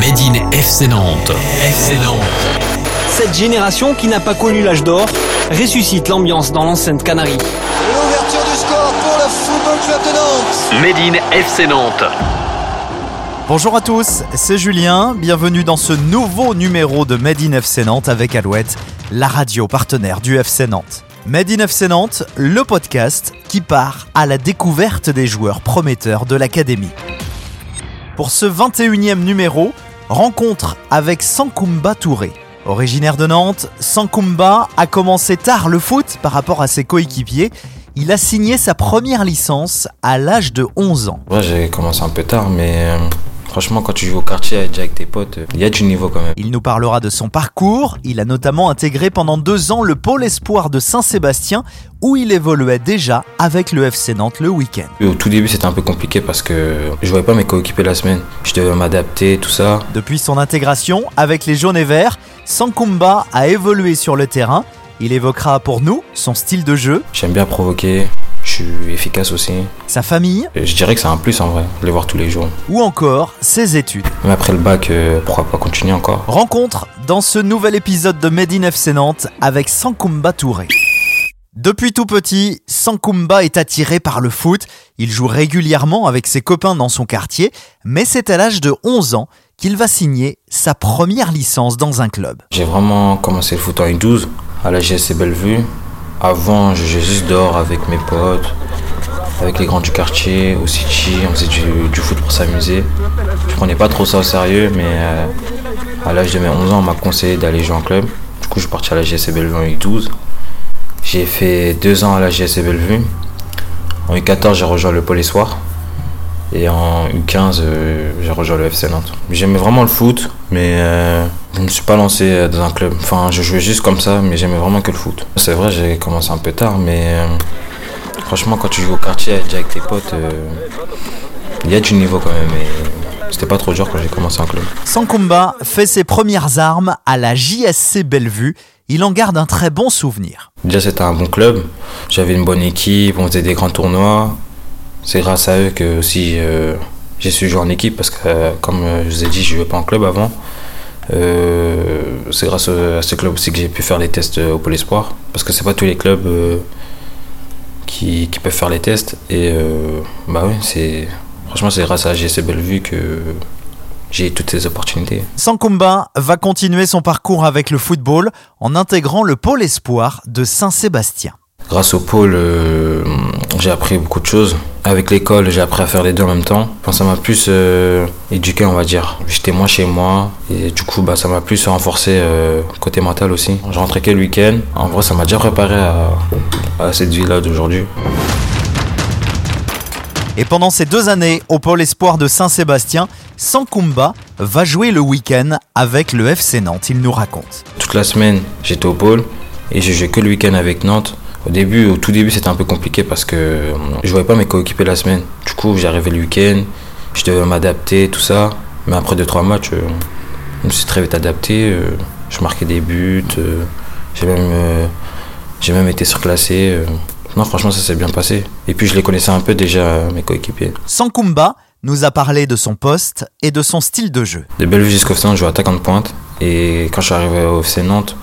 Made in FC Nantes. FC Nantes. Cette génération qui n'a pas connu l'âge d'or ressuscite l'ambiance dans l'enceinte Canarie. L'ouverture du score pour le Football Club de Nantes. Made in FC Nantes. Bonjour à tous, c'est Julien, bienvenue dans ce nouveau numéro de Made in FC Nantes avec Alouette, la radio partenaire du FC Nantes. Made in FC Nantes, le podcast qui part à la découverte des joueurs prometteurs de l'académie. Pour ce 21e numéro, rencontre avec Sankumba Touré. Originaire de Nantes, Sankumba a commencé tard le foot par rapport à ses coéquipiers. Il a signé sa première licence à l'âge de 11 ans. Ouais, j'ai commencé un peu tard, mais euh, franchement, quand tu joues au quartier avec tes potes, il y a du niveau quand même. Il nous parlera de son parcours. Il a notamment intégré pendant deux ans le pôle espoir de Saint-Sébastien, où il évoluait déjà avec le FC Nantes le week-end. Au tout début, c'était un peu compliqué parce que je voyais pas mes coéquipiers la semaine. Je devais m'adapter, tout ça. Depuis son intégration avec les jaunes et verts, Sankumba a évolué sur le terrain. Il évoquera pour nous son style de jeu, J'aime bien provoquer, suis efficace aussi. sa famille Et je dirais que c'est un plus en vrai, les voir tous les jours. ou encore ses études. Même après le bac, euh, pourquoi pas continuer encore Rencontre dans ce nouvel épisode de Made in FC Nantes avec Sankumba Touré. Depuis tout petit, Sankumba est attiré par le foot. Il joue régulièrement avec ses copains dans son quartier, mais c'est à l'âge de 11 ans qu'il va signer sa première licence dans un club. J'ai vraiment commencé le foot en U12 à la GSC Bellevue. Avant, je juste dehors avec mes potes, avec les grands du quartier, au City. On faisait du, foot pour s'amuser. Je prenais pas trop ça au sérieux, mais euh, à l'âge de mes 11 ans, on m'a conseillé d'aller jouer en club. Du coup, je suis parti à la GSC Bellevue en U12. J'ai fait deux ans à la GSC Bellevue. En U14, j'ai rejoint le Pôle Espoir. Et en U15, euh, j'ai rejoint le FC Nantes. J'aimais vraiment le foot, mais euh, je ne me suis pas lancé euh, dans un club. Enfin, je jouais juste comme ça, mais j'aimais vraiment que le foot. C'est vrai, j'ai commencé un peu tard, mais euh, franchement, quand tu joues au quartier déjà avec tes potes, euh, il y a du niveau quand même. Et c'était pas trop dur quand j'ai commencé en club. Sankumba fait ses premières armes à la JSC Bellevue. Il en garde un très bon souvenir. Déjà, c'était un bon club. J'avais une bonne équipe, on faisait des grands tournois. C'est grâce à eux que aussi euh, j'ai su jouer en équipe parce que, comme je vous ai dit, je jouais pas en club avant. Euh, c'est grâce à ce club aussi que j'ai pu faire les tests euh, au Pôle Espoir parce que c'est pas tous les clubs euh, qui, peuvent faire les tests et bah oui c'est franchement c'est grâce à GC Bellevue que j'ai toutes ces opportunités. Sankumba va continuer son parcours avec le football en intégrant le pôle espoir de Saint-Sébastien. Grâce au pôle, euh, j'ai appris beaucoup de choses. Avec l'école, j'ai appris à faire les deux en même temps. Enfin, ça m'a plus euh, éduqué, on va dire. J'étais moins chez moi et du coup, bah, ça m'a plus renforcé euh, côté mental aussi. Je rentrais que le week-end. En vrai, ça m'a déjà préparé à, à cette vie-là d'aujourd'hui. Et pendant ces deux années au pôle espoir de Saint-Sébastien, Sankumba va jouer le week-end avec le FC Nantes, il nous raconte. Toute la semaine, j'étais au pôle et je jouais que le week-end avec Nantes. Au début, au tout début, c'était un peu compliqué parce que euh, je voyais pas mes coéquipiers la semaine. Du coup, j'arrivais le week-end, je devais m'adapter, tout ça. Mais après 2-3 matchs, euh, je me suis très vite adapté. euh, je marquais des buts, j'ai même, j'ai même été surclassé. Non, franchement, ça s'est bien passé. Et puis, je les connaissais un peu déjà, mes coéquipiers. Sankumba nous a parlé de son poste et de son style de jeu. De Bellevue jusqu'au Nantes, je jouais attaquant de pointe. Et quand je suis arrivé au FC Nantes,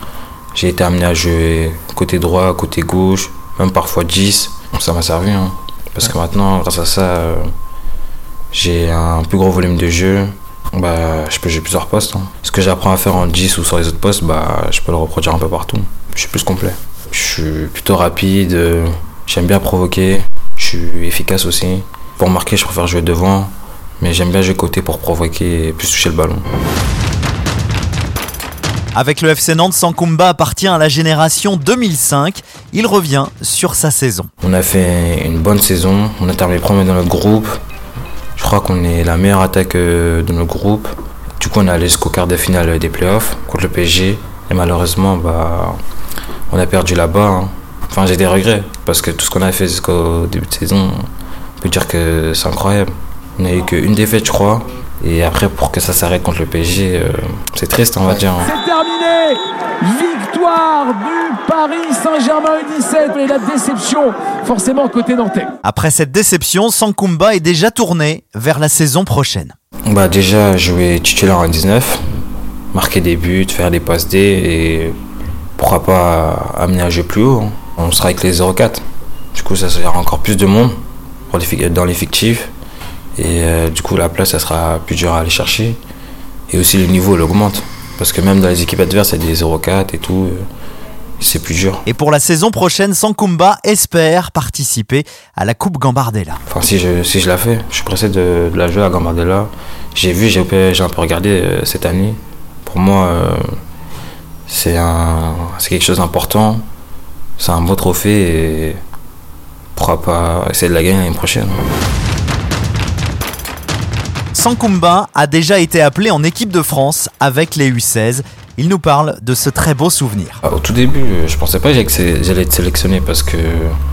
j'ai été amené à jouer côté droit, côté gauche, même parfois 10. Donc ça m'a servi. hein. Parce que maintenant, grâce à ça, euh, j'ai un plus gros volume de jeu. Bah, je peux jouer plusieurs postes. hein. Ce que j'apprends à faire en 10 ou sur les autres postes, bah, je peux le reproduire un peu partout. Je suis plus complet. Je suis plutôt rapide, euh, j'aime bien provoquer, je suis efficace aussi. Pour marquer, je préfère jouer devant, mais j'aime bien jouer côté pour provoquer et plus toucher le ballon. Avec le FC Nantes, Sankumba appartient à la génération 2005. Il revient sur sa saison. On a fait une bonne saison, on a terminé premier dans notre groupe. Je crois qu'on est la meilleure attaque euh, de notre groupe. Du coup, on est allé jusqu'au quart de finale des playoffs contre le PSG. Et malheureusement, bah, on a perdu là-bas. hein. Enfin, j'ai des regrets parce que tout ce qu'on a fait jusqu'au début de saison, on peut dire que c'est incroyable. On n'a eu qu'une défaite, je crois. Et après, pour que ça s'arrête contre le PSG, euh, c'est triste, on va dire. hein. C'est terminé Victoire du Paris Saint-Germain U17 et la déception forcément côté nantais. Après cette déception, Sankumba est déjà tourné vers la saison prochaine. Bah déjà jouer titulaire en 19, marquer des buts, faire des passes D et pourquoi pas amener à jouer plus haut. hein. On sera avec les 0-4. Du coup ça sera encore plus de monde dans l'effectif et euh, du coup la place ça sera plus dur à aller chercher et aussi le niveau il augmente parce que même dans les équipes adverses il y a des 0-4 et tout, euh, c'est plus dur. Et pour la saison prochaine, Sankumba espère participer à la Coupe Gambardella. Enfin, si je, si je la fais, je suis pressé de, de la jouer à Gambardella. J'ai vu, j'ai un peu, regardé euh, cette année. Pour moi, euh, c'est quelque chose d'important. C'est un beau trophée et pourquoi pas essayer de la gagner l'année prochaine. Sankumba a déjà été appelé en équipe de France avec les U16. Il nous parle de ce très beau souvenir. Ah, Au tout début, euh, je pensais pas que j'allais être sélectionné parce que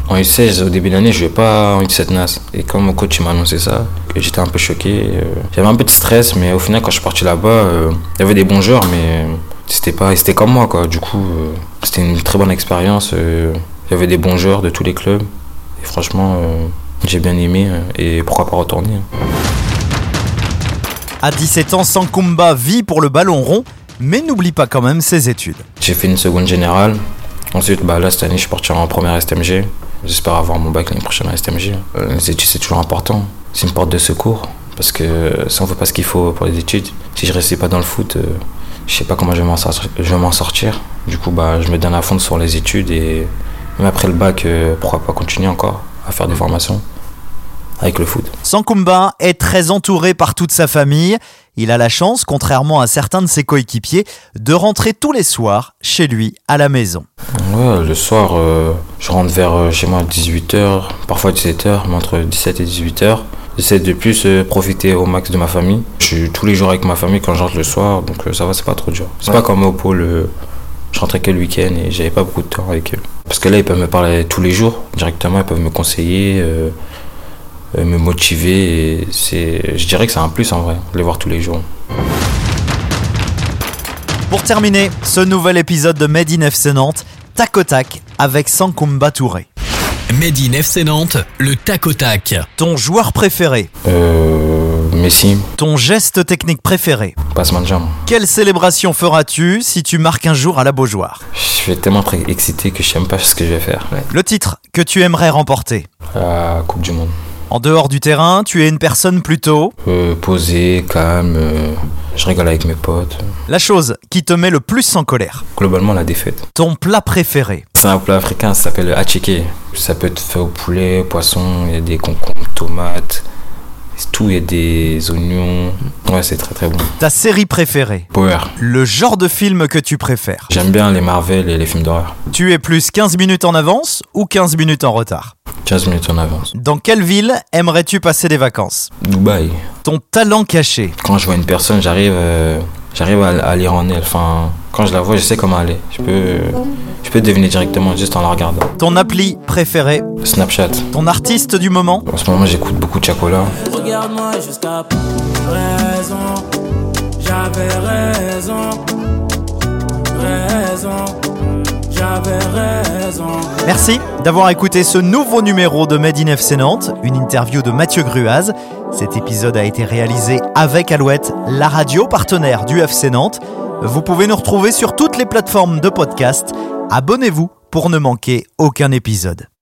en U16, au début d'année, je jouais pas en U17 NAS. Et quand mon coach m'a annoncé ça, j'étais un peu choqué. euh, J'avais un peu de stress, mais au final, quand je suis parti là-bas, euh, il y avait des bons joueurs, mais c'était pas, c'était comme moi, quoi. Du coup, c'était une très bonne expérience. Il y avait des bons joueurs de tous les clubs. Et franchement, j'ai bien aimé. Et pourquoi pas retourner hein. À 17 ans, Sankumba vit pour le ballon rond, mais n'oublie pas quand même ses études. J'ai fait une seconde générale. Ensuite, bah, là, cette année, je suis parti en première STMG. J'espère avoir mon bac l'année prochaine à STMG. Euh, les études, c'est toujours important. C'est une porte de secours. Parce que si on veut pas ce qu'il faut pour les études, si je restais pas dans le foot, euh, je sais pas comment je vais m'en sortir. Du coup, bah, je me donne à fond sur les études et même après le bac, euh, pourquoi pas continuer encore à faire des formations avec le foot. Sankumba est très entouré par toute sa famille. Il a la chance, contrairement à certains de ses coéquipiers, de rentrer tous les soirs chez lui à la maison. Ouais, le soir, euh, je rentre vers euh, chez moi à 18h, parfois 17h, mais entre 17 et 18h. J'essaie de plus euh, profiter au max de ma famille. Je suis tous les jours avec ma famille quand je rentre le soir, donc euh, ça va, c'est pas trop dur. C'est pas comme au pôle, je rentrais que le week-end et j'avais pas beaucoup de temps avec eux. Parce que là, ils peuvent me parler tous les jours directement, ils peuvent me conseiller, me motiver. Et c'est, je dirais que c'est un plus en vrai, les voir tous les jours. Pour terminer ce nouvel épisode de Made in FC Nantes, tac au tac avec Sankumba Touré. Made in FC Nantes, le tac au tac. Ton joueur préféré, Euh, Messi, ton geste technique préféré. passement de jambe. Quelle célébration feras-tu si tu marques un jour à la Beaujoire? Je vais tellement être excité que je sais même pas ce que je vais faire. Le titre que tu aimerais remporter La Coupe du Monde. En dehors du terrain, tu es une personne plutôt Euh, posé, calme, euh, je rigole avec mes potes. la chose qui te met le plus en colère. Globalement, la défaite. Ton plat préféré. C'est un plat africain, ça s'appelle le hachike. Ça peut être fait au poulet, au poisson, il y a des concombres, tomates, tout, il y a des oignons. Ouais, c'est très très bon. Ta série préférée. Power. Le genre de film que tu préfères. J'aime bien les Marvel et les films d'horreur. Tu es plus 15 minutes en avance ou 15 minutes en retard 15 minutes en avance. Dans quelle ville aimerais-tu passer des vacances Dubaï. Ton talent caché. Quand je vois une personne, j'arrive euh, j'arrive à, à lire en elle. Enfin, quand je la vois, je sais comment est. Je peux, je peux deviner directement juste en la regardant. Ton appli préféré. Snapchat. Ton artiste du moment. En ce moment, j'écoute beaucoup de Chacola. Merci d'avoir écouté ce nouveau numéro de Made in FC Nantes, une interview de Mathieu Gruaz. Cet épisode a été réalisé avec Alouette, la radio partenaire du FC Nantes. Vous pouvez nous retrouver sur toutes les plateformes de podcast. Abonnez-vous pour ne manquer aucun épisode.